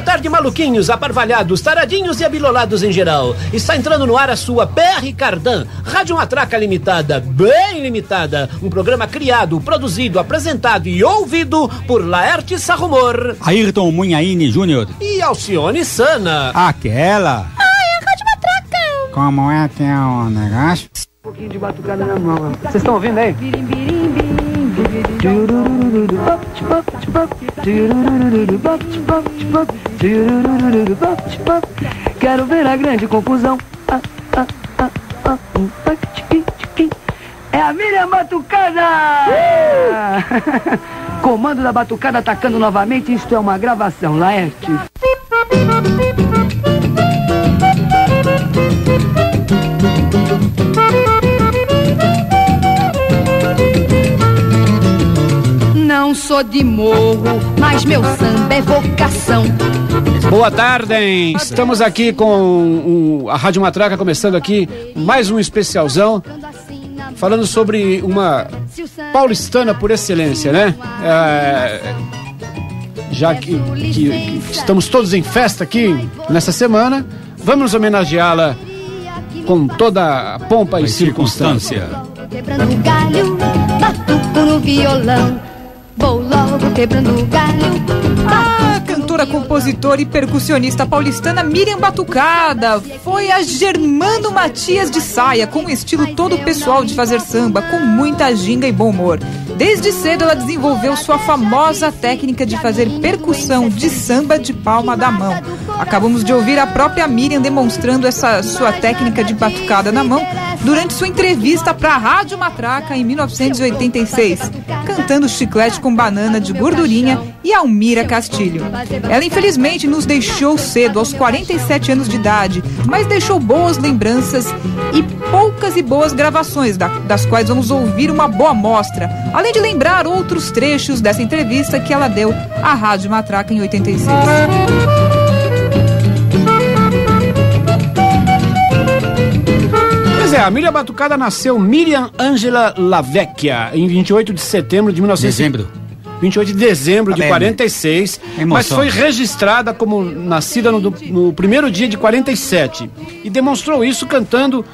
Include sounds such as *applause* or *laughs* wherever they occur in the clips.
boa tarde, maluquinhos, aparvalhados, taradinhos e abilolados em geral. Está entrando no ar a sua PR Cardan, Rádio Matraca Limitada, bem limitada. Um programa criado, produzido, apresentado e ouvido por Laerte Sarrumor. Ayrton Munhaine Júnior. E Alcione Sana. Aquela. Ai, é a Rádio Matraca. Como é que é o negócio? Um pouquinho de batucada na mão. Vocês estão ouvindo aí? Quero ver a grande confusão. Ah, ah, ah. É a Miriam Batucada! *laughs* Comando da Batucada atacando novamente. Isto é uma gravação, Laerte. Não sou de morro, mas meu samba é vocação. Boa tarde, hein? Estamos aqui com o- a Rádio Matraca, começando aqui mais um especialzão, falando sobre uma paulistana por excelência, né? É, já que, que- que estamos todos em festa aqui nessa semana, vamos homenageá-la com toda a pompa e circunstância. circunstância. Quebrando galho, batuco no violão. Vou logo quebrando galho. A cantora, compositora e percussionista paulistana Miriam Batucada foi a Germano Matias de Saia, com um estilo todo pessoal de fazer samba, com muita ginga e bom humor. Desde cedo ela desenvolveu sua famosa técnica de fazer percussão de samba de palma da mão. Acabamos de ouvir a própria Miriam demonstrando essa sua técnica de batucada na mão durante sua entrevista para a Rádio Matraca em 1986, cantando Chiclete com Banana de Gordurinha e Almira Castilho. Ela infelizmente nos deixou cedo, aos 47 anos de idade, mas deixou boas lembranças e poucas e boas gravações, da- das quais vamos ouvir uma boa amostra, além de lembrar outros trechos dessa entrevista que ela deu à Rádio Matraca em 86. Pois é, a Miriam Batucada nasceu Miriam Angela Lavecchia em 28 de setembro de 1900. Dezembro. 28 de dezembro de Tá bem. 46, Emoção. mas foi registrada como nascida no, no primeiro dia de 47 e demonstrou isso cantando,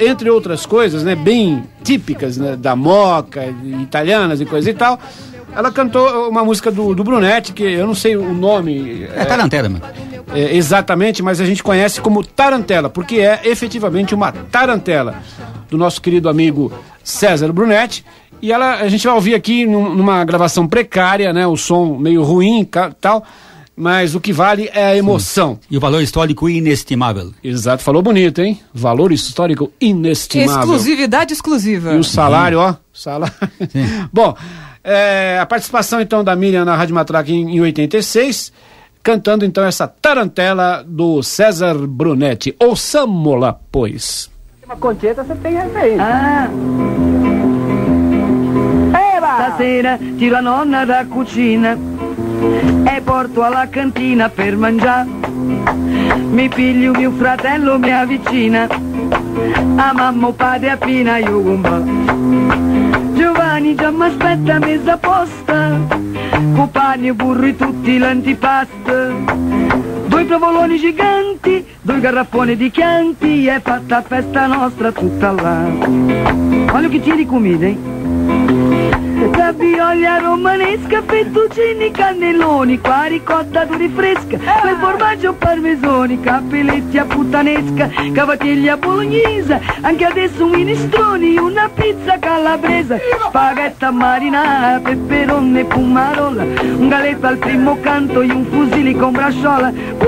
entre outras coisas, né, bem típicas né, da moca, italianas e coisa e tal. Ela cantou uma música do, do Brunetti, que eu não sei o nome É tarantela, mano. é, exatamente, mas a gente conhece como tarantela, porque é efetivamente uma tarantela do nosso querido amigo César Brunetti. E ela, a gente vai ouvir aqui num- numa gravação precária, né? O som meio ruim tal, mas o que vale é a emoção. E o valor histórico inestimável. Exato, falou bonito, hein? Valor histórico inestimável. Exclusividade exclusiva. E o salário, ó. Salário. Sim. *laughs* Bom, é, a participação então da Miriam na Rádio Matraca em, em 86, cantando então essa tarantela do César Brunetti. Ouçamo-la, pois. Uma concheta você tem aí. Ah. Stasera tiro a nonna da cucina e porto alla cantina per mangiare. Mi piglio mio fratello mi avvicina a mamma o padre a Pina io gumba. Giovanni già mi aspetta messa a posta con pani e burro e tutti l'antipasta. Due provoloni giganti, due garrafoni di chianti, è fatta festa nostra tutta là. Olha o que hein? Ravioli romanesca, fettuccini, cannelloni, qua ricotta duri fresca, quel formaggio parmesoni, cappelletti a puttanesca, cavatelli a bolognese, anche adesso un minestroni, una pizza calabresa, spaghetta marinara, peperone e pumarola, un galetto al primo canto e un fusilli con brasciola,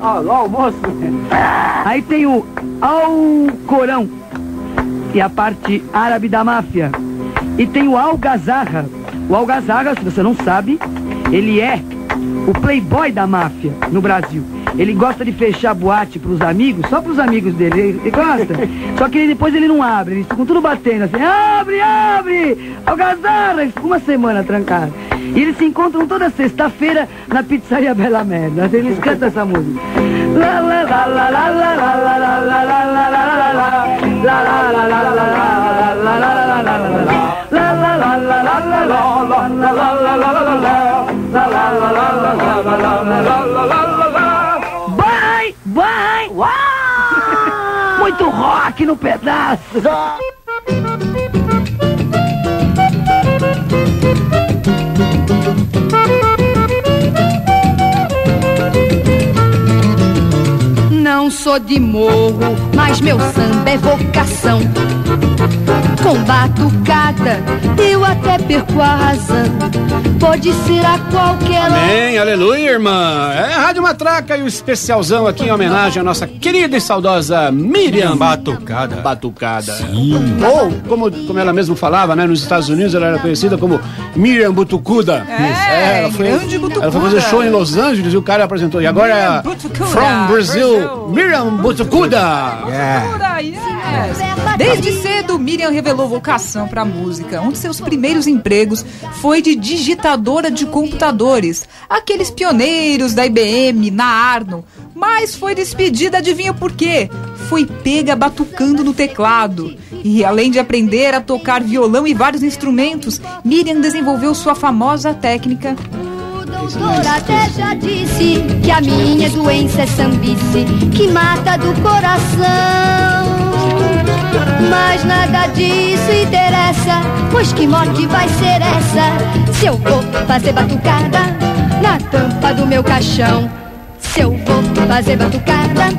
Ah, do almoço? *laughs* Aí tem o Alcorão, que é a parte árabe da máfia. E tem o Algazarra. O Algazarra, se você não sabe, ele é o playboy da máfia no Brasil. Ele gosta de fechar boate pros amigos, só pros amigos dele. Ele, ele gosta. *laughs* Só que ele- depois ele não abre, eles ficam tudo batendo assim, abre, abre! Algazarra! Eles ficam uma semana trancados. E eles se encontram toda sexta-feira na pizzaria Bela Merda. Eles cantam essa música. Lá, lá, lá, lá, lá, lá, lá, lá, lá, lá, lá, lá, lá, lá, lá. Lá, lá, lá, lá, de morro, mas meu samba é vocação. Com batucada, eu até perco a razão. Pode ser a qualquer hora. Amém, aleluia, irmã. É a Rádio Matraca e o especialzão aqui em homenagem à nossa querida e saudosa Miriam Batucada. Batucada. Ou, como, como ela mesma falava, né? Nos Estados Unidos ela era conhecida como Miriam Butucuda. É, ela foi, grande Butucuda. Ela foi fazer show em Los Angeles e o cara apresentou. E agora é a Miriam Butucuda, From Brazil, Brasil. Miriam Butucuda. Ora, yes. Desde cedo, Miriam revelou vocação para a música. Um de seus primeiros empregos foi de digitadora de computadores, aqueles pioneiros da IBM, na Arno. Mas foi despedida, adivinha por quê? Foi pega batucando no teclado. E além de aprender a tocar violão e vários instrumentos, Miriam desenvolveu sua famosa técnica O doutor até já disse que a minha doença é sambice, que mata do coração. Mas nada disso interessa, pois que morte vai ser essa? Se eu vou fazer batucada na tampa do meu caixão. Se eu vou fazer batucada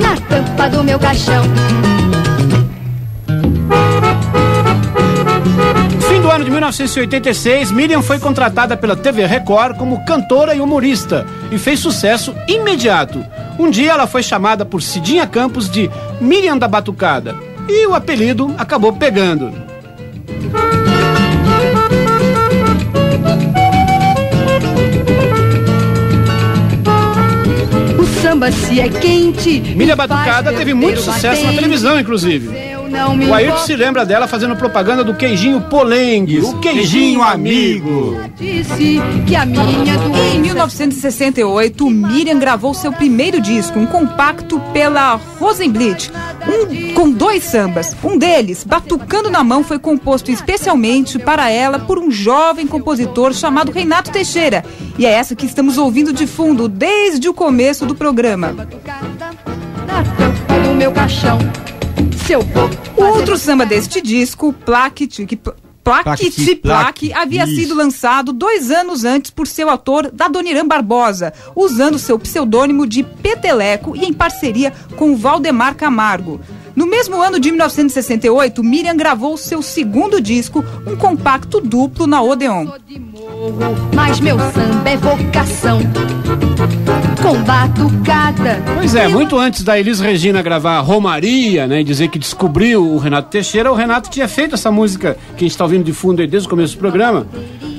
na tampa do meu caixão. Fim do ano de 1986, Miriam foi contratada pela TV Record como cantora e humorista e fez sucesso imediato. Um dia ela foi chamada por Cidinha Campos de Miriam da Batucada e o apelido acabou pegando. O samba se é quente. Faz Batucada teve muito sucesso na batente. televisão, inclusive. Eu não me O Ayrton se lembra dela fazendo propaganda do queijinho polengue, o queijinho amigo. Em 1968, Miriam gravou seu primeiro disco, um compacto pela Rosenblit, um, com dois sambas. Um deles, Batucando na Mão, foi composto especialmente para ela por um jovem compositor chamado Renato Teixeira. E é essa que estamos ouvindo de fundo desde o começo do programa. O outro samba deste disco, Plaque Tique Plaque Plaque, havia isso. sido lançado dois anos antes por seu autor, Dadoniran Barbosa, usando seu pseudônimo de Peteleco e em parceria com Valdemar Camargo. No mesmo ano de 1968, Miriam gravou seu segundo disco, um compacto duplo na Odeon. mas meu samba é vocação. Com batucada. Pois é, muito antes da Elis Regina gravar Romaria, né, e dizer que descobriu o Renato Teixeira, o Renato tinha feito essa música que a gente está ouvindo de fundo aí desde o começo do programa,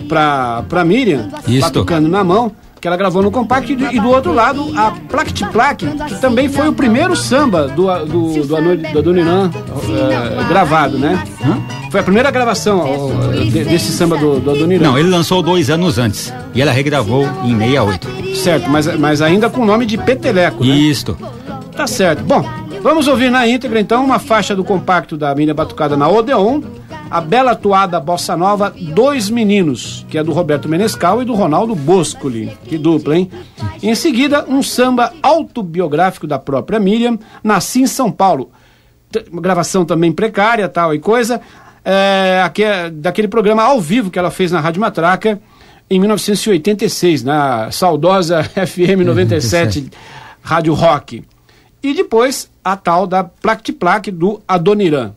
pra, pra Miriam, Isto. batucando na mão, que ela gravou no compacto, e do, outro lado a Plaque de Plaque, que também foi o primeiro samba do, do, do, Ano- do Adoniran eh, gravado, né? Foi a primeira gravação de- desse samba do, do Adoniran. Não, ele lançou dois anos antes. E ela regravou em 68. Certo, mas, mas ainda com o nome de Peteleco, né? Isto. Tá certo. Bom, vamos ouvir na íntegra então uma faixa do compacto da Miriam Batucada na Odeon, a bela atuada Bossa Nova Dois Meninos, que é do Roberto Menescal e do Ronaldo Boscoli. Que dupla, hein? Em seguida, um samba autobiográfico da própria Miriam, Nasci em São Paulo. T- gravação também precária, tal e coisa, é, aque- daquele programa ao vivo que ela fez na Rádio Matraca em 1986, na saudosa *laughs* FM 97 Rádio Rock. E depois a tal da Plaque de Plaque do Adoniran.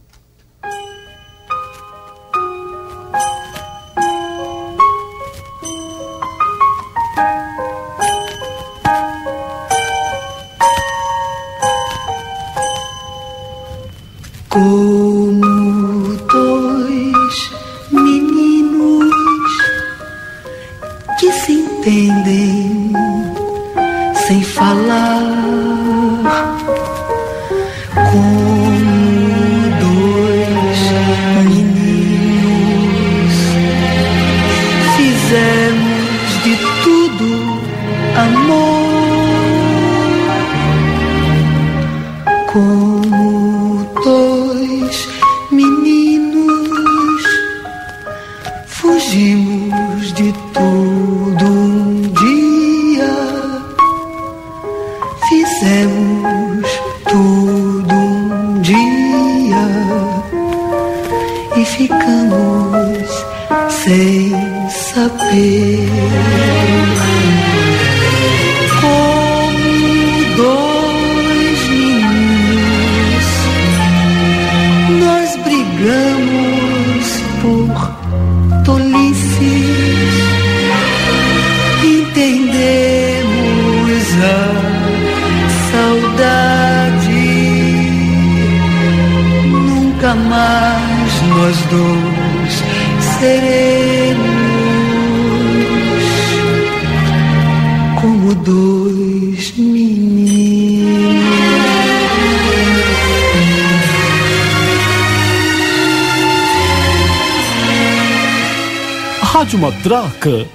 Matraca.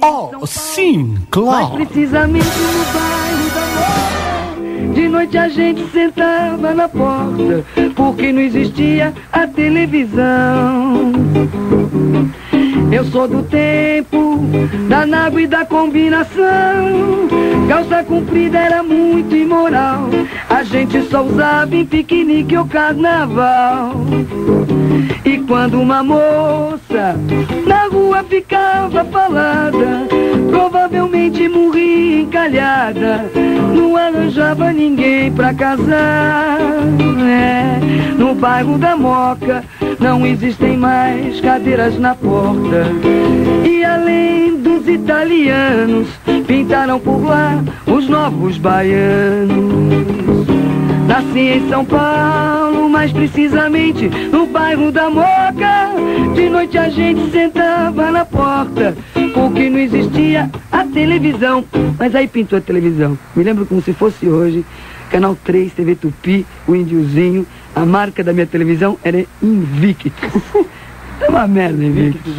Oh, sim, claro. precisamente no bairro da Moca. De noite a gente sentava na porta, porque não existia a televisão. Eu sou do tempo da nágua e da combinação. Calça comprida era muito imoral. A gente só usava em piquenique ou carnaval. E quando uma moça na rua ficava falada, provavelmente morria encalhada. Não arranjava ninguém pra casar. É, no bairro da Moca não existem mais cadeiras na porta. E além dos italianos, pintaram por lá os novos baianos. Nasci em São Paulo, mais precisamente no bairro da Moca. De noite a gente sentava na porta, porque não existia a televisão. Mas aí pintou a televisão. Me lembro como se fosse hoje. Canal 3, TV Tupi, o índiozinho. A marca da minha televisão era Invictus. É *laughs* uma merda, Invictus.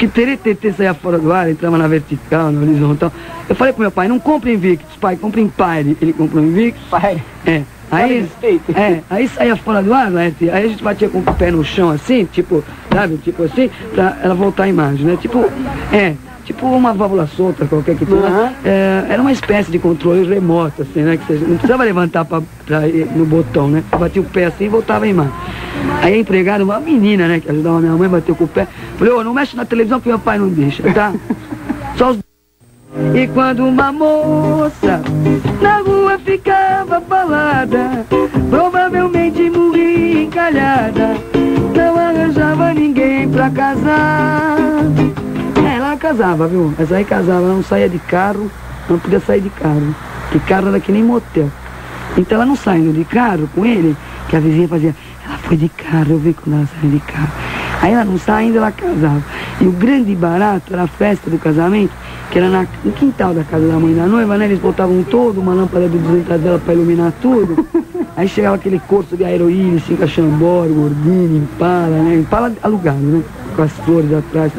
Que TT saía fora do ar, entrava na vertical, na horizontal. Eu falei pro meu pai, não compre Invictus, pai, compre Empire. Ele comprou Invictus. Pai. É. Aí, é, aí saía fora do ar, né? Aí a gente batia com o pé no chão assim, tipo, sabe? Tipo assim, pra ela voltar a imagem, né? Tipo, é, tipo uma válvula solta qualquer que tenha. Aham. É, era uma espécie de controle remoto, assim, né? Que você não precisava levantar pra, pra ir no botão, né? Você batia o pé assim e voltava a imagem. Aí a empregada, uma menina, né, que ajudava minha mãe, bateu com o pé. Falei, ô, não mexe na televisão que meu pai não deixa, tá? Só os *laughs* e quando uma moça na rua ficava falada, provavelmente morria encalhada, não arranjava ninguém pra casar. É, ela casava, viu? Mas aí casava, ela não saía de carro, não podia sair de carro, que carro era que nem motel. Então ela não saindo de carro com ele, que a vizinha fazia, ela foi de carro, eu vi quando ela saiu de carro. Aí ela não saindo, ela casava. E o grande barato era a festa do casamento, que era na, no quintal da casa da mãe da noiva, né? Eles botavam todo uma lâmpada de 200 dela para iluminar tudo. *laughs* Aí chegava aquele corso de aeroíris, assim, cachambora, gordinho, impala, né? Impala alugado, né? Com as flores atrás.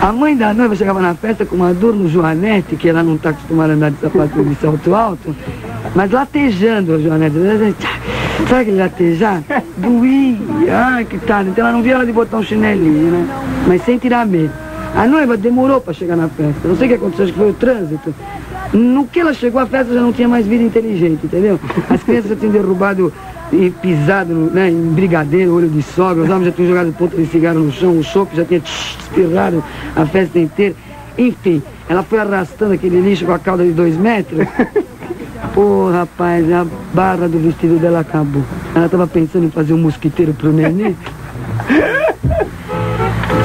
A mãe da noiva chegava na festa com uma dor no joanete, que ela não está acostumada a andar de sapato de salto alto, mas latejando o joanete. Sabe aquele latejar? *laughs* Doía, ai que tarde. Então ela não via ela de botar um chinelinho, né? Mas sem tirar medo. A noiva demorou para chegar na festa. Não sei o que aconteceu, acho que foi o trânsito. No que ela chegou, a festa já não tinha mais vida inteligente, entendeu? As crianças já tinham derrubado e pisado né, em brigadeiro, olho de sogra, os homens já tinham jogado ponta de cigarro no chão, o chope já tinha espirrado a festa inteira. Enfim, ela foi arrastando aquele lixo com a cauda de dois metros. Pô, rapaz, a barra do vestido dela acabou. Ela tava pensando em fazer um mosquiteiro pro nenê.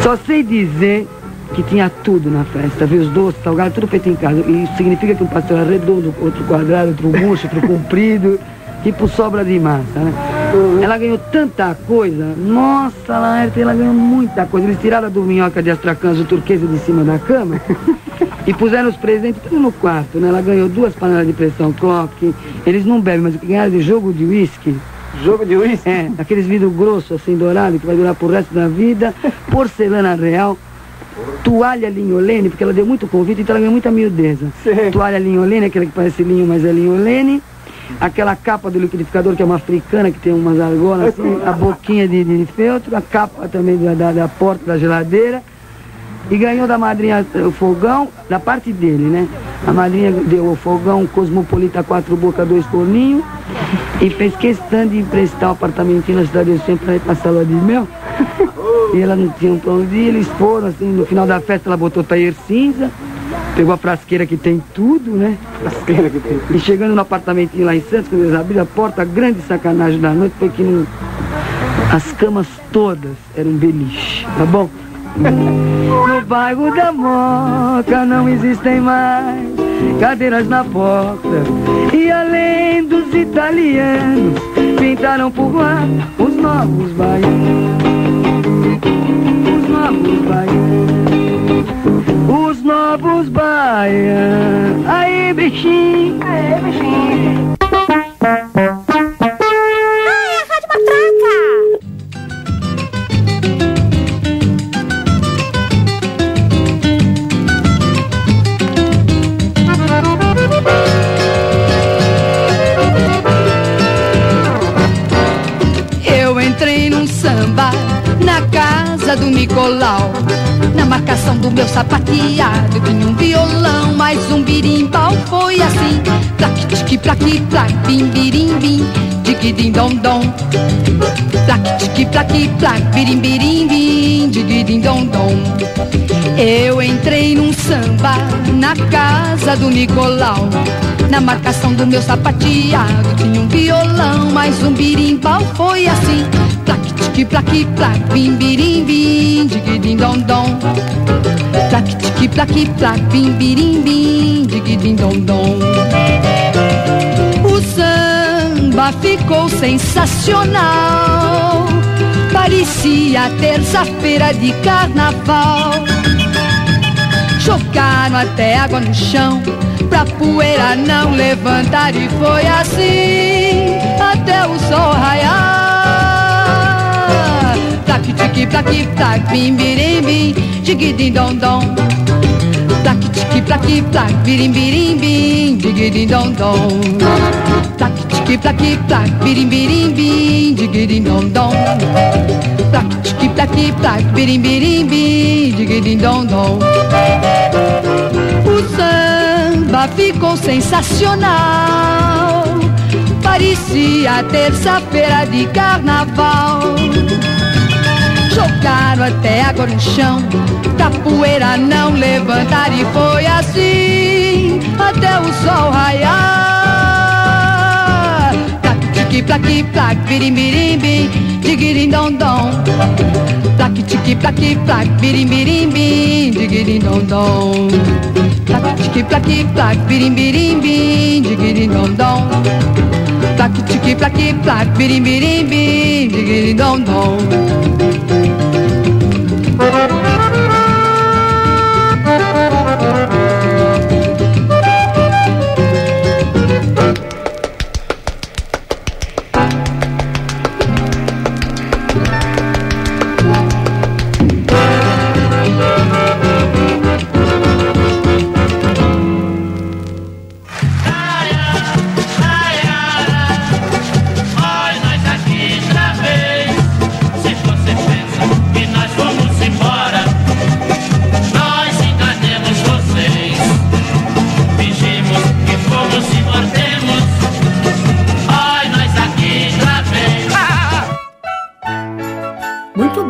Só sei dizer que tinha tudo na festa, viu? Os doces, salgados, tudo feito em casa. E isso significa que um pastel era redondo, outro quadrado, outro murcho, outro comprido, *laughs* tipo sobra de massa, né? Ela ganhou tanta coisa. Nossa, Laerte, ela ganhou muita coisa. Eles tiraram a dorminhoca de astracãs, o turquesa de cima da cama *laughs* e puseram os presentes tudo no quarto, né? Ela ganhou duas panelas de pressão clock. Eles não bebem, mas o que ganharam de jogo de uísque. Jogo de uísque? É, aqueles vidros grossos, assim, dourado, que vai durar pro resto da vida. *laughs* Porcelana real. Toalha linholene, porque ela deu muito convite, então ela ganhou muita miudeza. Sim. Toalha linholene, aquela que parece linho, mas é linholene. Aquela capa do liquidificador, que é uma africana, que tem umas argolas, assim, a boquinha de, de feltro, a capa também da, da, da porta da geladeira. E ganhou da madrinha eh, o fogão, da parte dele, né? A madrinha deu o fogão Cosmopolita quatro boca, dois torninhos. E fez questão de emprestar o apartamentinho na cidade do centro para ir pra sala de mel. E ela não tinha um pra onde ir, eles foram, assim, no final da festa ela botou taier cinza, pegou a frasqueira que tem tudo, né? Frasqueira que tem. E chegando no apartamentinho lá em Santos, quando eles abriram a porta, a grande sacanagem da noite foi que no- as camas todas eram beliche, tá bom? No bairro da Moca não existem mais cadeiras na porta. E além dos italianos, pintaram por lá os novos baianos. Os novos baianos. Os novos baianos. Aí, bichinho. Aí, bichinho. Nicolau. Na marcação do meu sapateado vinha um violão, mais um birimbau foi assim. Plaque, tique, plaque, plaque, bim, birim, bim, digidim, dom, dom. Plaque, tique, plaque, plaque, birim, birim, bim, digidim, dom, dom. Eu entrei num samba na casa do Nicolau. Na marcação do meu sapateado tinha um violão, mas um birimbau foi assim. Tique, plaque, plaque, bim, birim, bim, digidim, dom, dom. Plaque, tique, plaque, plaque, bim, birim, bim, digidim, dom, dom. O samba ficou sensacional. Parecia terça-feira de carnaval. Jogaram até água no chão Pra poeira não levantar E foi assim Até o sol raiar Plaque, tique, plaque, plaque Bim, birim, bim Digidim, dom, dom Plaque, tique, plaque, plaque Birim, birim, bim Digidim, dom, dom Plaque, tique, plaque, plaque Birim, birim, bim Digidim, dom, dom Plaque, tique, plaque, plaque Birim, birim, bim Digidim, dom, dom o samba ficou sensacional. Parecia terça-feira de carnaval. Jogaram até água no chão, pra poeira não levantar. E foi assim até o sol raiar. Plaque, tique, plaque, plaque, birim, birim, bim, digirim, dom, dom. Plaque, tique, plaque, plaque, birim, birim, bim, digirim, dom, dom. Plaque, tique, plaque, plaque, birim,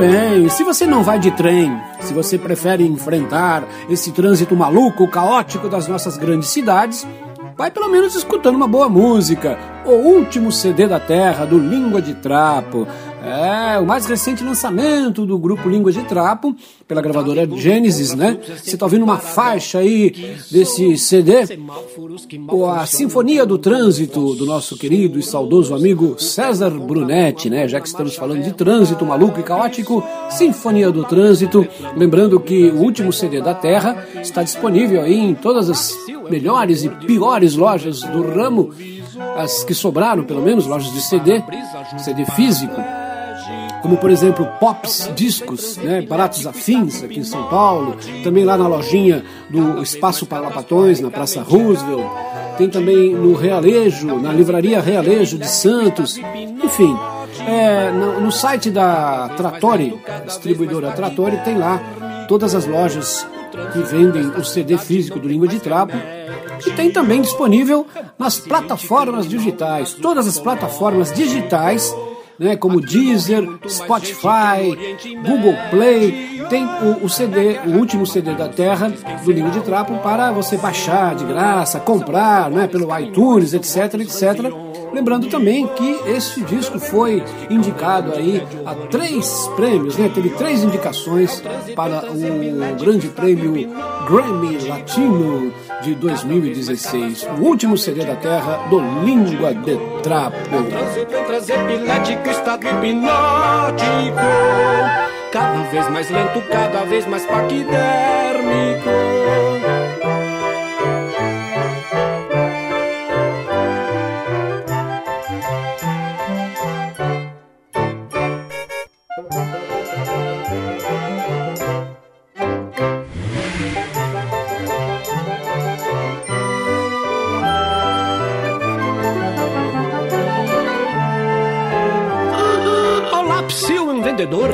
bem, se você não vai de trem, se você prefere enfrentar esse trânsito maluco, caótico das nossas grandes cidades, vai pelo menos escutando uma boa música, o último CD da Terra, do Língua de Trapo. É, o mais recente lançamento do grupo Língua de Trapo, pela gravadora Genesis, né? Você tá ouvindo uma faixa aí desse CD, a Sinfonia do Trânsito, do nosso querido e saudoso amigo César Brunetti, né? Já que estamos falando de trânsito maluco e caótico, Sinfonia do Trânsito. Lembrando que o último CD da Terra está disponível aí em todas as melhores e piores lojas do ramo, as que sobraram, pelo menos, lojas de CD, CD físico como por exemplo Pops Discos, né, Baratos Afins aqui em São Paulo, também lá na lojinha do Espaço Palapatões, na Praça Roosevelt, tem também no Realejo, na Livraria Realejo de Santos, enfim, é, no, no, site da Trattori, distribuidora Trattori, tem lá todas as lojas que vendem o CD físico do Língua de Trapo e tem também disponível nas plataformas digitais, todas as plataformas digitais né, como Deezer, Spotify, Google Play. Tem o, o, CD, o último CD da Terra, do Língua de Trapo, para você baixar de graça, comprar né, pelo iTunes, etc, etc. Lembrando também que este disco foi indicado aí a três prêmios, né? Teve três indicações para o Grande Prêmio Grammy Latino de 2016. O último CD da Terra do Língua de Trapo. Cada vez mais lento, cada vez mais paquidérmico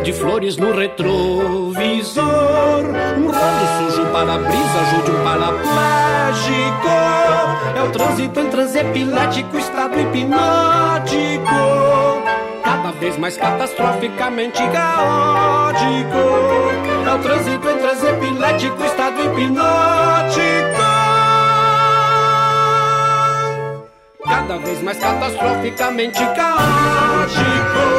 de flores no retrovisor. Um rolo sujo para brisa, ajude um paraplégico. É o trânsito em transe epilético, estado hipnótico. Cada vez mais catastroficamente caótico. É o trânsito em transe epilético, estado hipnótico. Cada vez mais catastroficamente caótico.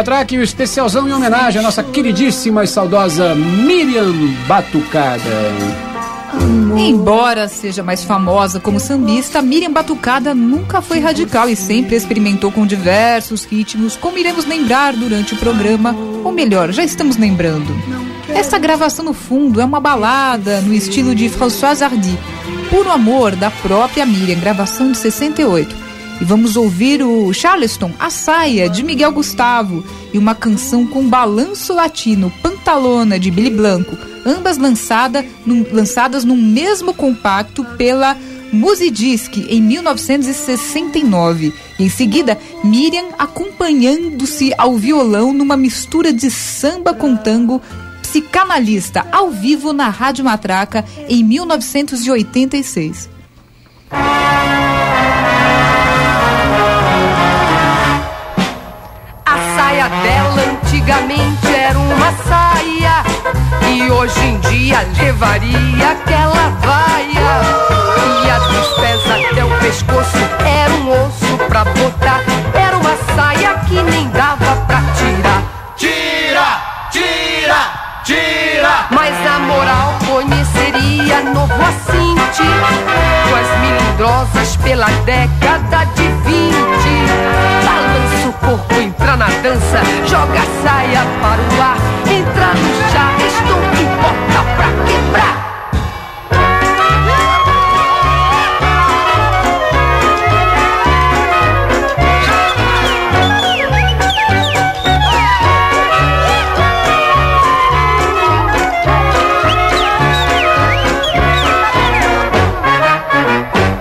Matraque, o especialzão em homenagem à nossa queridíssima e saudosa Miriam Batucada. Embora seja mais famosa como sambista, Miriam Batucada nunca foi radical e sempre experimentou com diversos ritmos, como iremos lembrar durante o programa, ou melhor, já estamos lembrando. Esta gravação no fundo é uma balada no estilo de François Hardy, Puro Amor da própria Miriam, gravação de 68. E vamos ouvir o Charleston, A Saia, de Miguel Gustavo, e uma canção com balanço latino, Pantalona, de Billy Blanco, ambas lançada num, lançadas no mesmo compacto pela Musidisc em 1969. E em seguida, Miriam acompanhando-se ao violão numa mistura de samba com tango psicanalista ao vivo na Rádio Matraca em 1986. Antigamente era uma saia E hoje em dia levaria aquela vaia Ia dos pés até o pescoço, era um osso pra botar Era uma saia que nem dava pra tirar Tira, tira, tira. Mas a moral conheceria novo assinte Com as meninas valsas pela década de 20. Balança o corpo, entra na dança, joga a saia para o ar, entra no charleston e bota pra quebrar.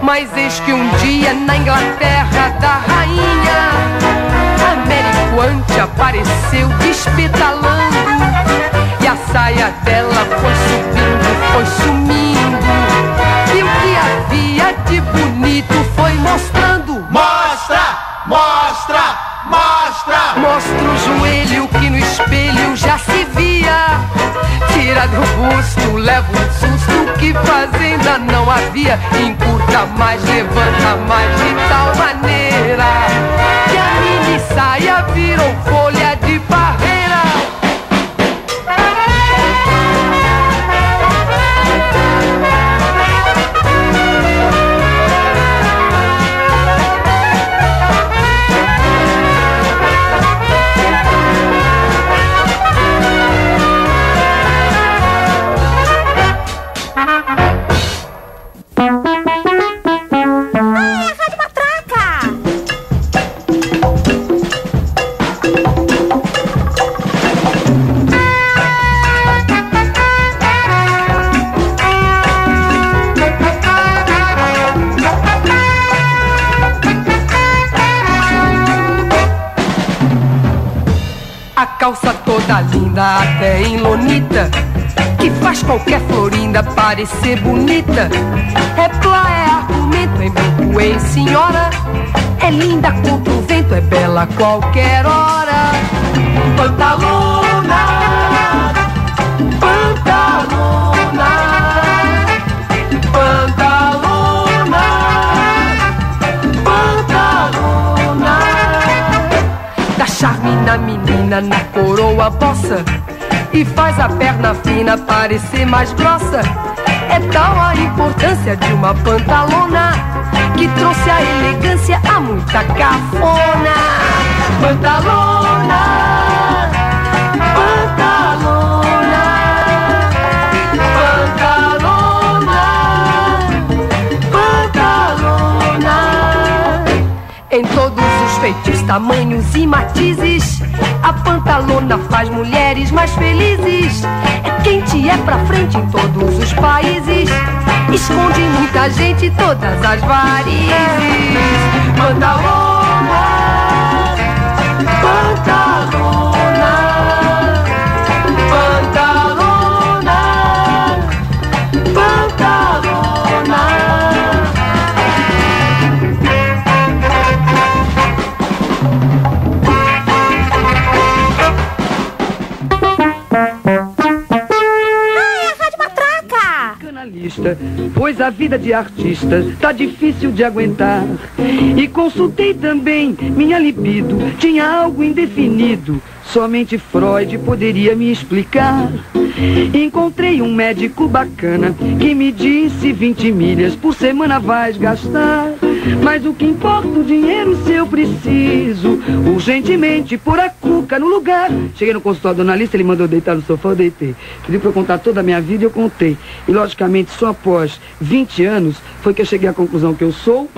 Mas eis que um dia na Inglaterra da rainha Américo apareceu despetalando E a saia dela foi subindo, foi sumindo. E o que havia de bonito foi mostrando. Mostra, mostra, mostra. Mostra o joelho que no espelho já se via. Tira do busto, leva um susto que fazenda não havia. Encurta mais, levanta mais de tal maneira saia linda, até em lonita Que faz qualquer florinda parecer bonita. É plá, é argumento, em branco, em senhora? É linda contra o vento, é bela qualquer hora. Pantalona charme na menina, na coroa bossa E faz a perna fina parecer mais grossa. É tal a importância de uma pantalona Que trouxe a elegância a muita cafona. Pantalona Pantalona feitos, tamanhos e matizes. A pantalona faz mulheres mais felizes. É quente, é pra frente em todos os países. Esconde muita gente todas as varizes. Pantalona, Canalista, pois a vida de artista tá difícil de aguentar. E consultei também minha libido, tinha algo indefinido. Somente Freud poderia me explicar. Encontrei um médico bacana que me disse 20 milhas por semana vais gastar. Mas o que importa o dinheiro se eu preciso urgentemente pôr a cuca no lugar. Cheguei no consultório do analista, ele mandou deitar no sofá, eu deitei. Pediu pra eu contar toda a minha vida e eu contei. E logicamente só após 20 anos foi que eu cheguei à conclusão que eu sou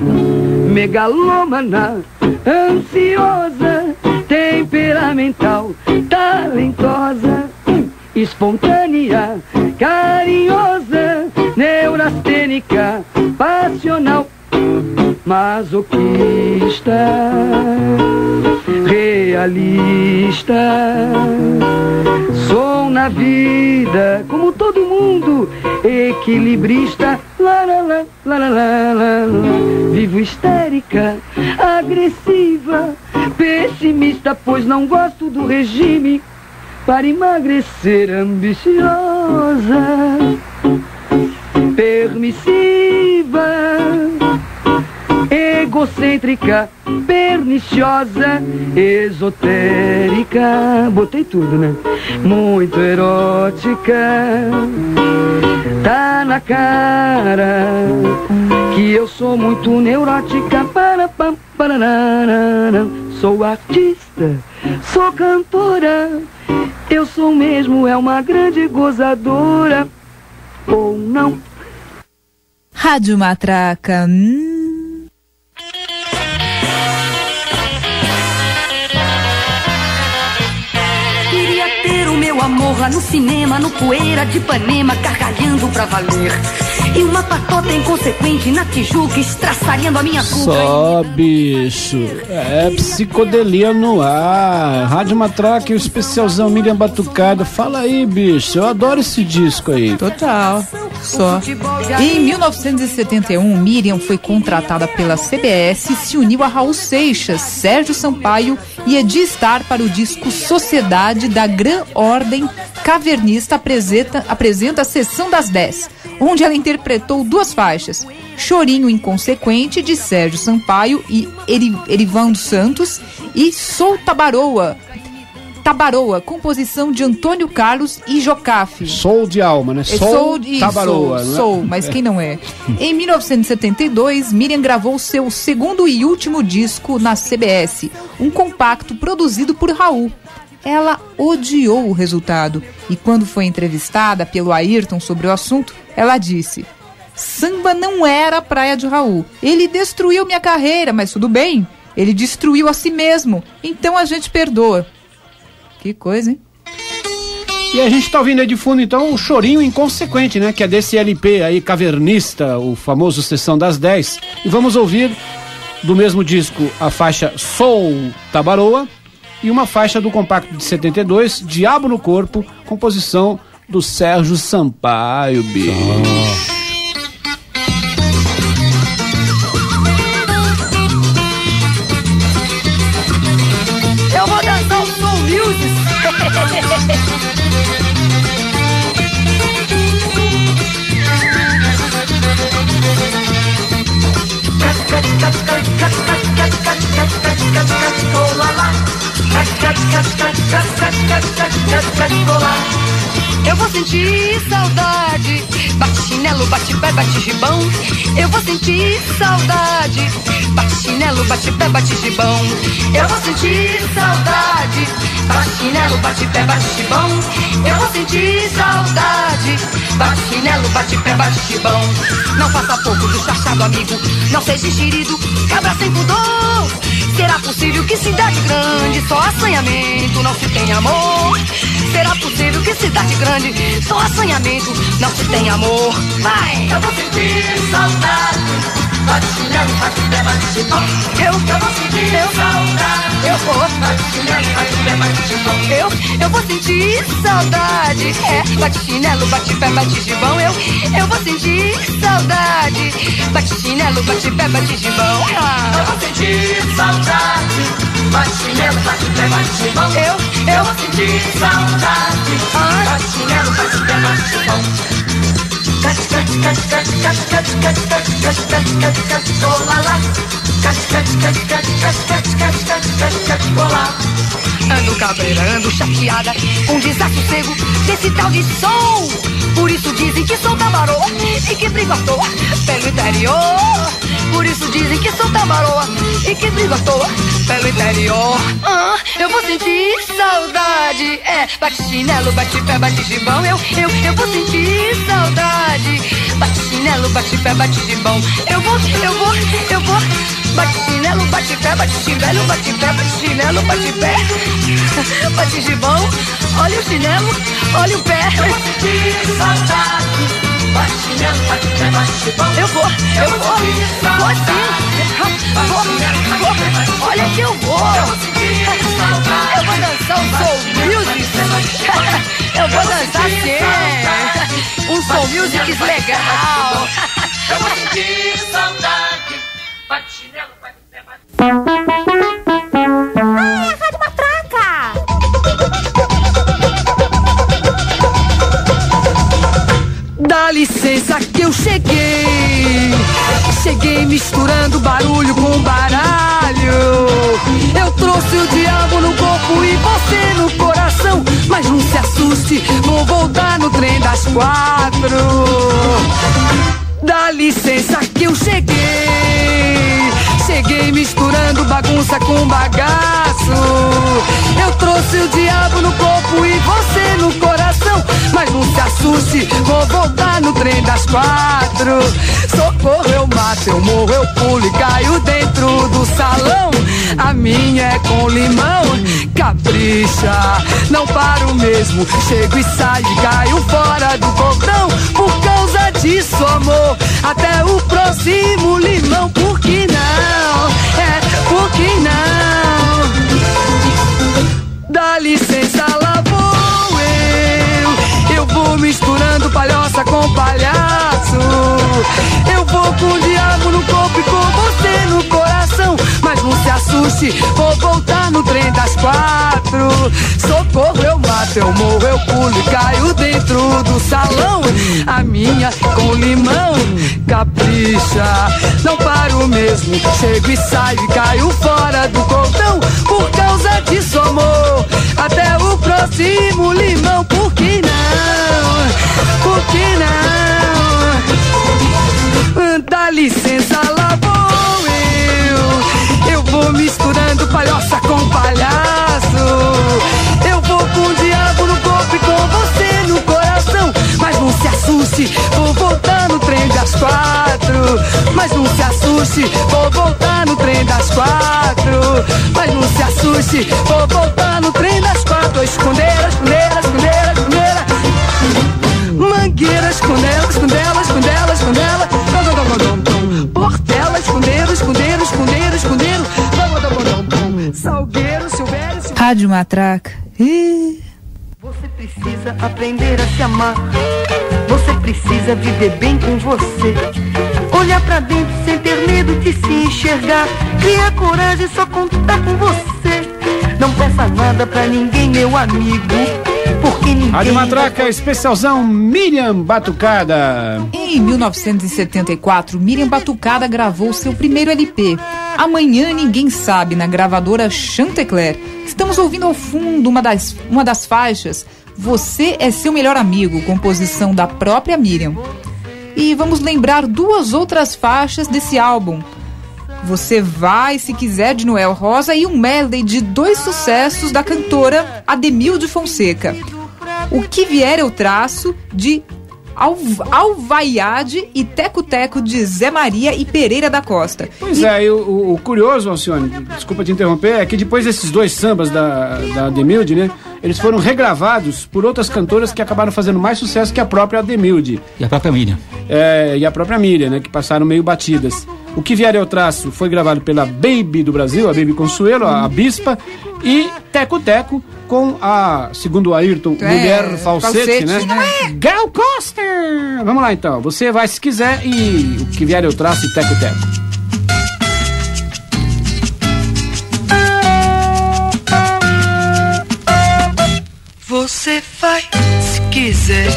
megalômana, ansiosa, temperamental, talentosa, espontânea, carinhosa, neurastênica, passional, masoquista, realista. Sou na vida, como todo mundo, equilibrista. Lá, lá, lá, lá, lá, lá. Vivo histérica, agressiva, pessimista, pois não gosto do regime. Para emagrecer, ambiciosa, permissiva egocêntrica, perniciosa, esotérica. Botei tudo, né? Muito erótica. Tá na cara que eu sou muito neurótica. Para, pararara. Sou artista, sou cantora. Eu sou mesmo, é uma grande gozadora. Ou não. Rádio Matraca. Lá no cinema, no poeira de Ipanema, gargalhando pra valer. E uma patota inconsequente na Tijuca, estraçalhando a minha cuca. Só, bicho. É psicodelia no ar. Rádio Matraca e o especialzão Miriam Batucada. Fala aí, bicho. Eu adoro esse disco aí. Total. Só. Em 1971, Miriam foi contratada pela CBS e se uniu a Raul Seixas, Sérgio Sampaio e Edi Star para o disco Sociedade da Gran Ordem Cavernista apresenta, apresenta a Sessão das 10, onde ela interpretou duas faixas. Chorinho Inconsequente, de Sérgio Sampaio e Eri, Erivan dos Santos, e Sou Tabaroa, Tabaroa, composição de Antônio Carlos e Jocafe. Soul de alma, né? É Soul, isso, Tabaroa, né? Soul, mas quem não é? *laughs* Em 1972, Miriam gravou seu segundo e último disco na CBS, um compacto produzido por Raul. Ela odiou o resultado e quando foi entrevistada pelo Ayrton sobre o assunto, ela disse: Samba não era a praia de Raul. Ele destruiu minha carreira, mas tudo bem. Ele destruiu a si mesmo, então a gente perdoa. Que coisa, hein? E a gente tá ouvindo aí de fundo então o chorinho inconsequente, né? Que é desse LP aí, cavernista, o famoso Sessão das 10. E vamos ouvir do mesmo disco a faixa Soul Tabaroa e uma faixa do compacto de 72, Diabo no Corpo, composição do Sérgio Sampaio, bicho. Cola lá. Eu vou sentir saudade, bate chinelo, bate pé, bate gibão. Eu vou sentir saudade, bate chinelo, bate pé, bate gibão. Eu vou sentir saudade, bate chinelo, bate pé, bate gibão. Eu vou sentir saudade, bate chinelo, bate pé, bate gibão. Não faça pouco do chachado, amigo, não seja enxerido, cabra sem pudor. Será possível que cidade grande só assanhamento não se tem amor? Será possível que cidade grande só assanhamento não se tem amor? Vai! Eu vou sentir saudade. Bate chinelo, bate pé, bate. Eu, eu vou sentir saudade. Bate-chinelo, bate-pé, bate-gibão. Eu, eu vou sentir saudade. É, bate-chinelo, bate-pé, bate-gibão. Eu, eu vou sentir saudade. Bate-chinelo, bate-pé, bate-gibão. Ah. Eu vou sentir saudade. Bate-chinelo, bate-pé, bate-gibão. Eu, eu, eu vou sentir saudade. Ah. Bate-chinelo, bate-pé, bate-gibão. Ando cabreira, ando chateada, com desassossego desse tal de som. Por isso dizem que sou tabaroa e que brigo à toa pelo interior. Por isso dizem que sou tabaroa e que brigo à toa pelo interior. Ah, eu vou sentir saudade. É, bate chinelo, bate pé, bate gibão. Eu, eu, eu vou sentir saudade. Bate chinelo, bate pé, bate gibão. Eu vou, eu vou, eu vou. Bate chinelo, bate pé, bate chinelo, bate pé, bate chinelo, bate pé. *laughs* Bate gibão, olha o chinelo, olha o pé. Eu vou saudade. Bate chinelo, bate pé, bate gibão. Eu vou, eu vou. Olha que eu vou. Eu vou dançar *laughs* um soul music. Eu vou dançar sim. Um soul music legal. Eu vou sentir saudade. Bate chinelo, bate bate quatro. Dá licença que eu cheguei. Cheguei misturando bagunça com bagaço. Eu trouxe o diabo no corpo e você no coração. Mas não se assuste, vou voltar no trem das quatro. Socorro, eu mato, eu morro, eu pulo e caio dentro do salão. A minha é com limão, capricha. Não paro mesmo, chego e saio caio fora do cordão. Por causa disso, amor, até o próximo limão. Por que não? É, por que não? Dá licença, misturando palhoça com palhaço. Eu vou com o diabo no corpo e com você no coração. Mas não se assuste, vou voltar no trem das quatro. Socorro, eu mato, eu morro, eu pulo e caio dentro do salão. A minha com limão, capricha. Não paro mesmo, chego e saio e caio fora próximo limão. Por que não? Por que não? Dá licença, lá vou eu. Eu vou misturando palhoça com palhaço. Eu vou com o diabo no corpo e com você no coração. Mas não se assuste, vou voltar no trem das quatro. Mas não se assuste, vou voltar no trem das quatro. Mas não se assuste, vou voltar no trem das quatro. Escondeira, escondeira, escondeira, escondeira. Mangueira, escondela, escondela, escondela, escondela. Portela, escondeiro, escondeiro, escondeiro, escondeiro. Salgueiro, Silvério, Silvério. Rádio Matraca. Ih. Você precisa aprender a se amar. Você precisa viver bem com você. Olhar pra dentro sem ter medo de se enxergar. Criar coragem só contar com você. Não peça nada pra ninguém, meu amigo. Porque ninguém. Rádio Matraca, especialzão Miriam Batucada. Em 1974, Miriam Batucada gravou seu primeiro LP. Amanhã Ninguém Sabe, na gravadora Chantecler. Estamos ouvindo ao fundo uma das, uma das faixas, Você é Seu Melhor Amigo, composição da própria Miriam. E vamos lembrar duas outras faixas desse álbum. Você Vai Se Quiser, de Noel Rosa, e um medley de dois sucessos da cantora Ademilde Fonseca. O Que Vier Eu Traço, de Alv Alvaiade e Teco Teco, de Zé Maria e Pereira da Costa. Pois é, e o, o- o curioso, Alcione, desculpa te interromper, é que depois desses dois sambas da, da Ademilde, né? Eles foram regravados por outras cantoras que acabaram fazendo mais sucesso que a própria Ademilde. E a própria Miriam. É, e a própria Miriam, né? Que passaram meio batidas. O que vier ao traço foi gravado pela Baby do Brasil, a Baby Consuelo, a Bispa, e Teco Teco com a, segundo o Ayrton, É, mulher falsete, falsete, né? né? Gal Coster! Vamos lá então. Você vai se quiser e o que vier ao traço e Teco Teco. Você vai se quiser,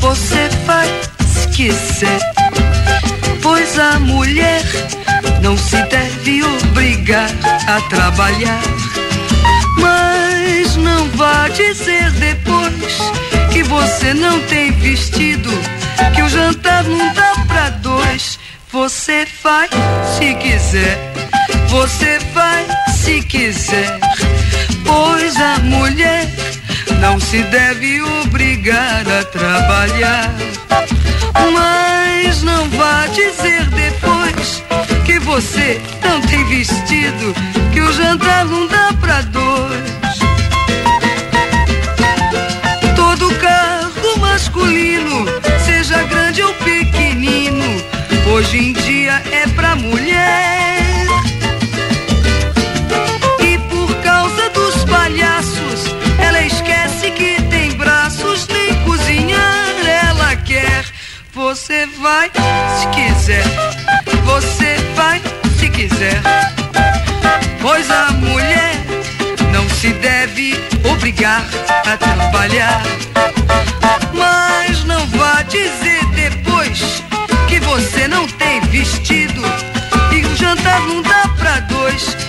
você vai se quiser. Pois a mulher não se deve obrigar a trabalhar. Mas não vá dizer depois que você não tem vestido, que o jantar não dá pra dois. Você vai se quiser, você vai se quiser. Pois a mulher não se deve obrigar a trabalhar. Mas não vá dizer depois que você não tem vestido, que o jantar não dá pra dois. Todo carro masculino, seja grande ou pequenino, hoje em dia é pra mulher. Você vai se quiser, você vai se quiser. Pois a mulher não se deve obrigar a trabalhar. Mas não vá dizer depois que você não tem vestido e o jantar não dá pra dois.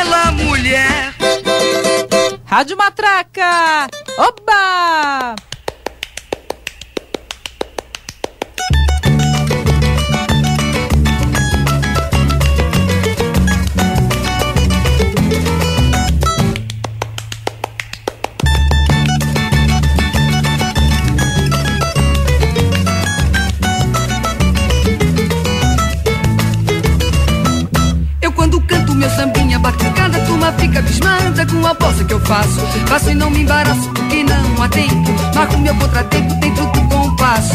Pela mulher. Rádio Matraca, oba! Batucada, a turma fica abismada com a bossa que eu faço. Faço e não me embaraço porque não há tempo. Marco meu contratempo dentro do compasso.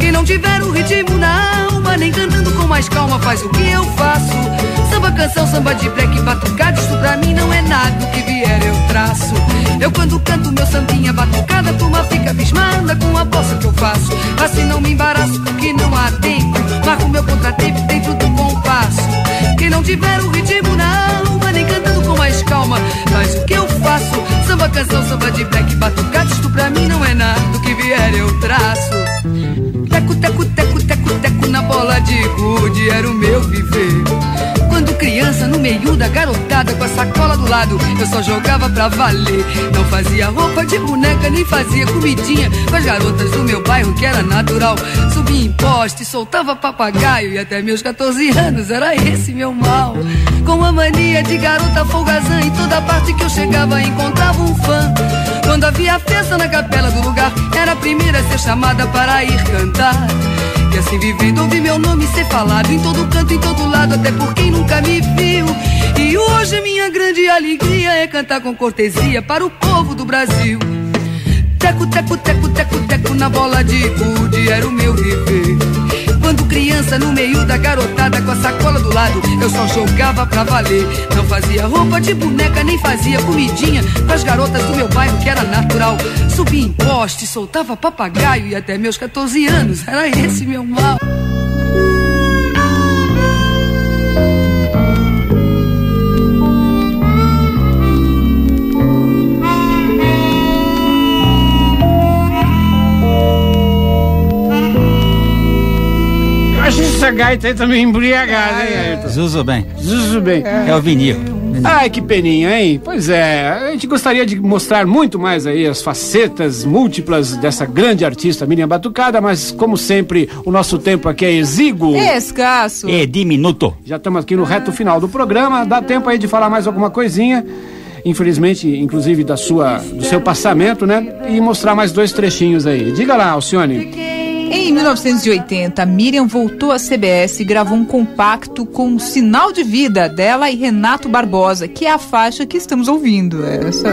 Quem não tiver o ritmo na alma, nem cantando com mais calma, faz o que eu faço. Samba, canção, samba de black, batucada, isso pra mim não é nada. O que vier eu traço. Eu quando canto meu sambinha batucada, a turma fica abismada com a bossa que eu faço. Faço e não me embaraço porque não há tempo. Marco meu contratempo dentro do compasso. Quem não tiver o ritmo na alma, nem cantando mais calma, faz o que eu faço. Samba, canção, samba de black, batucada, isto pra mim não é nada. O que vier eu traço. Teco, teco, teco, teco, teco na bola de gude, era o meu viver. Quando criança, no meio da garotada, com a sacola do lado, eu só jogava pra valer. Não fazia roupa de boneca, nem fazia comidinha com as garotas do meu bairro, que era natural. Subia em poste, soltava papagaio, e até meus 14 anos era esse meu mal. Com a mania de garota folgazã, em toda parte que eu chegava encontrava um fã. Quando havia festa na capela do lugar, era a primeira a ser chamada para ir cantar. Assim vivendo, ouvi meu nome ser falado em todo canto, em todo lado, até por quem nunca me viu. E hoje minha grande alegria é cantar com cortesia para o povo do Brasil. Teco, teco, teco, teco, teco na bola de gude, era o meu viver. No meio da garotada, com a sacola do lado, eu só jogava pra valer. Não fazia roupa de boneca, nem fazia comidinha pras garotas do meu bairro, que era natural. Subia em poste, soltava papagaio, e até meus 14 anos era esse meu mal. Acho essa gaita aí também embriagada, hein, Ayrton? Zuzu bem. Zuzu bem. É o vinil. Ai, que peninha, hein? Pois é, a gente gostaria de mostrar muito mais aí as facetas múltiplas dessa grande artista Miriam Batucada, mas como sempre, o nosso tempo aqui é exíguo. Escasso. É diminuto. Já estamos aqui no reto final do programa, dá tempo aí de falar mais alguma coisinha. Infelizmente, inclusive da sua, do seu passamento, né? E mostrar mais dois trechinhos aí. Diga lá, Alcione. Em 1980, Miriam voltou à CBS e gravou um compacto com Sinal de Vida dela e Renato Barbosa, que é a faixa que estamos ouvindo. Essa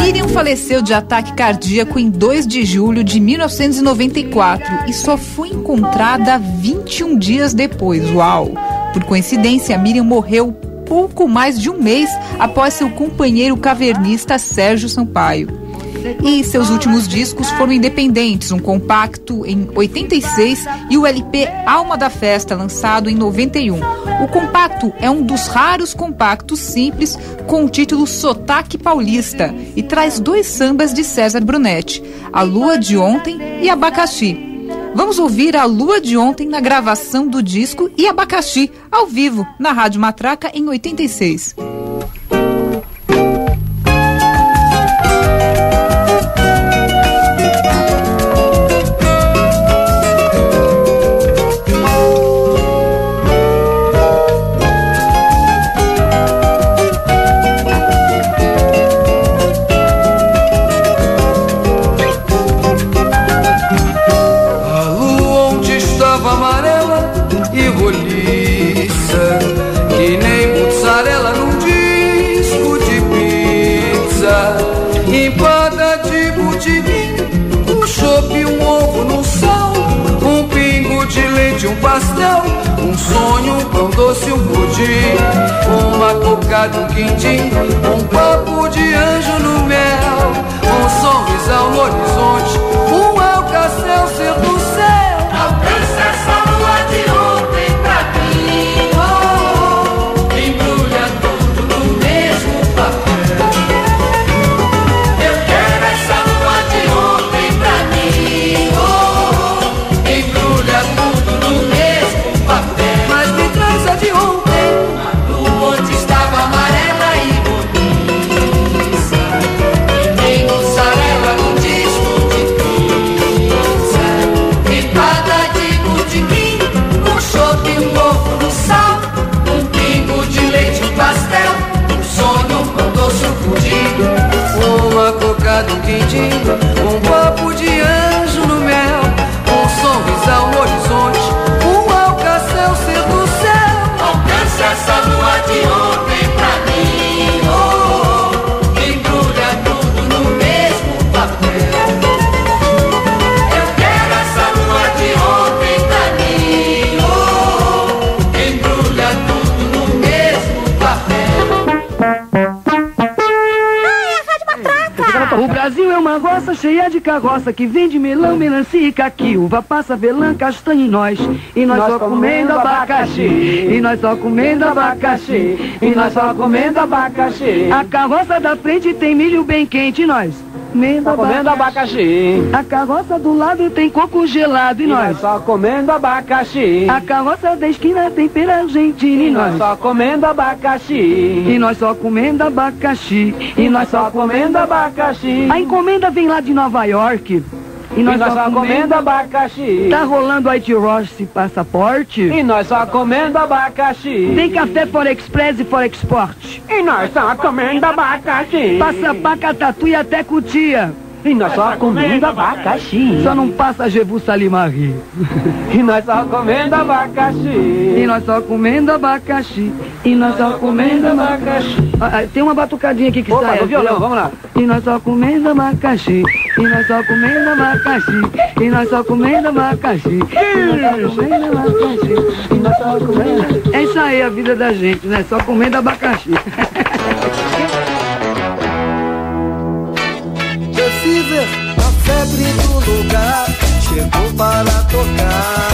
Miriam faleceu de ataque cardíaco em 2 de julho de 1994 e só foi encontrada 21 dias depois. Uau! Por coincidência, Miriam morreu pouco mais de um mês após seu companheiro cavernista Sérgio Sampaio. E seus últimos discos foram independentes, um compacto em 86 e o LP Alma da Festa, lançado em 91. O compacto é um dos raros compactos simples com o título Sotaque Paulista e traz dois sambas de César Brunetti, A Lua de Ontem e Abacaxi. Vamos ouvir a Lua de Ontem na gravação do disco e Abacaxi, ao vivo, na Rádio Matraca em 86. Sonho, um pão doce, um pudim, uma cocada, um quindim, um papo de anjo no mel, um sorrisal no horizonte, cheia de carroça que vende melão, melancia e caqui. Uva passa, velã, castanha e nós. E nós, só comendo abacaxi. E nós só comendo abacaxi. E nós só comendo abacaxi. A carroça da frente tem milho bem quente e nós. Comendo Só comendo abacaxi. A carroça do lado tem coco gelado e, nós. Só comendo abacaxi. A carroça da esquina tem pera argentina e nós. Só comendo abacaxi. E nós só comendo abacaxi. E nós só comendo abacaxi. A encomenda vem lá de Nova York. E nós só comendo abacaxi. Tá rolando White Roche passaporte. E nós só comendo abacaxi. Tem café for express e for export. E nós só comendo abacaxi. Passa paca, tatu e até cutia. E nós só comendo abacaxi. Só não passa Jebu Salimari. E nós só comendo abacaxi. E nós só comendo abacaxi. E nós só comendo abacaxi. Ah, ah, tem uma batucadinha aqui que Opa, sai. no violão, vamos lá. E nós só comendo abacaxi. E nós só comendo abacaxi. E nós só comendo abacaxi. E nós só comendo abacaxi. E nós só comendo. É isso aí a vida da gente, né? Só comendo abacaxi. *laughs* Fever, a febre do lugar, chegou para tocar.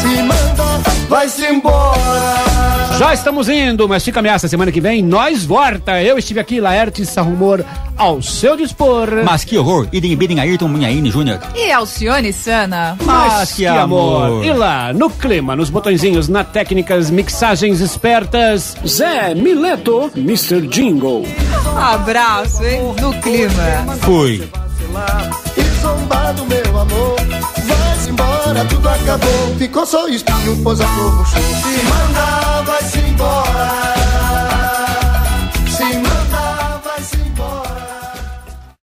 Se manda, vai-se embora. Já estamos indo, mas fica ameaça semana que vem. Nós volta. Eu estive aqui, Laerte Sarrumor, ao seu dispor. Mas que horror! Idem Bidem Ayrton Munhaine Júnior. E Alcione Sana. Mas que amor. E lá, no clima, nos botõezinhos, na técnicas, mixagens espertas, Zé Mileto, Mr. Jingle. Abraço, hein? No clima. Fui. E zombado, meu amor, vai-se embora, tudo acabou. Ficou só espinho, pôs a flor no show. Se manda, vai-se embora.